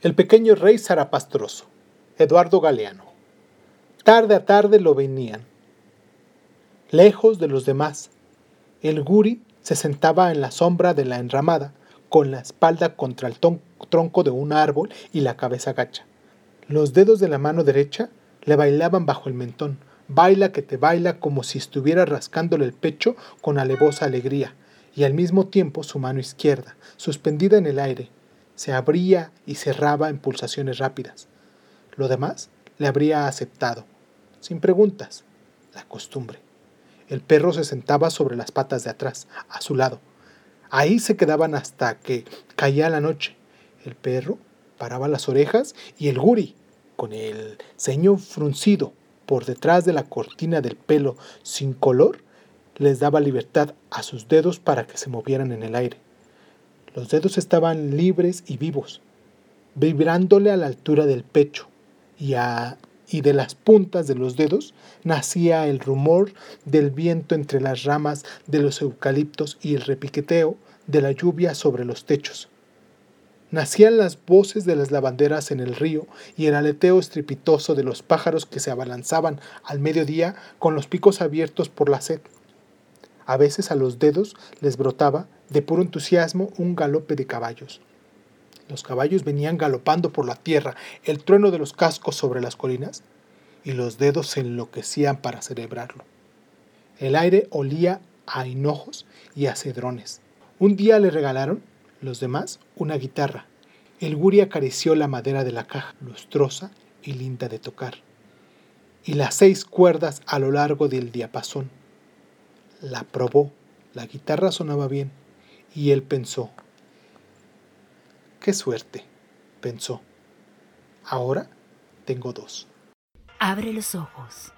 El pequeño rey zarapastroso, Eduardo Galeano. Tarde a tarde lo venían. Lejos de los demás, el guri se sentaba en la sombra de la enramada, con la espalda contra el tronco de un árbol y la cabeza gacha. Los dedos de la mano derecha le bailaban bajo el mentón, baila que te baila como si estuviera rascándole el pecho con alevosa alegría, y al mismo tiempo su mano izquierda, suspendida en el aire, se abría y cerraba en pulsaciones rápidas. Lo demás le habría aceptado, sin preguntas, la costumbre. El perro se sentaba sobre las patas de atrás, a su lado. Ahí se quedaban hasta que caía la noche. El perro paraba las orejas y el guri, con el ceño fruncido por detrás de la cortina del pelo sin color, les daba libertad a sus dedos para que se movieran en el aire. Los dedos estaban libres y vivos, vibrándole a la altura del pecho, y, y de las puntas de los dedos nacía el rumor del viento entre las ramas de los eucaliptos y el repiqueteo de la lluvia sobre los techos. Nacían las voces de las lavanderas en el río y el aleteo estrepitoso de los pájaros que se abalanzaban al mediodía con los picos abiertos por la sed. A veces a los dedos les brotaba, de puro entusiasmo, un galope de caballos. Los caballos venían galopando por la tierra, el trueno de los cascos sobre las colinas, y los dedos se enloquecían para celebrarlo. El aire olía a hinojos y a cedrones. Un día le regalaron los demás una guitarra. El guri acarició la madera de la caja, lustrosa y linda de tocar, y las seis cuerdas a lo largo del diapasón. La probó, la guitarra sonaba bien, y él pensó, qué suerte, pensó, ahora tengo dos. Abre los ojos.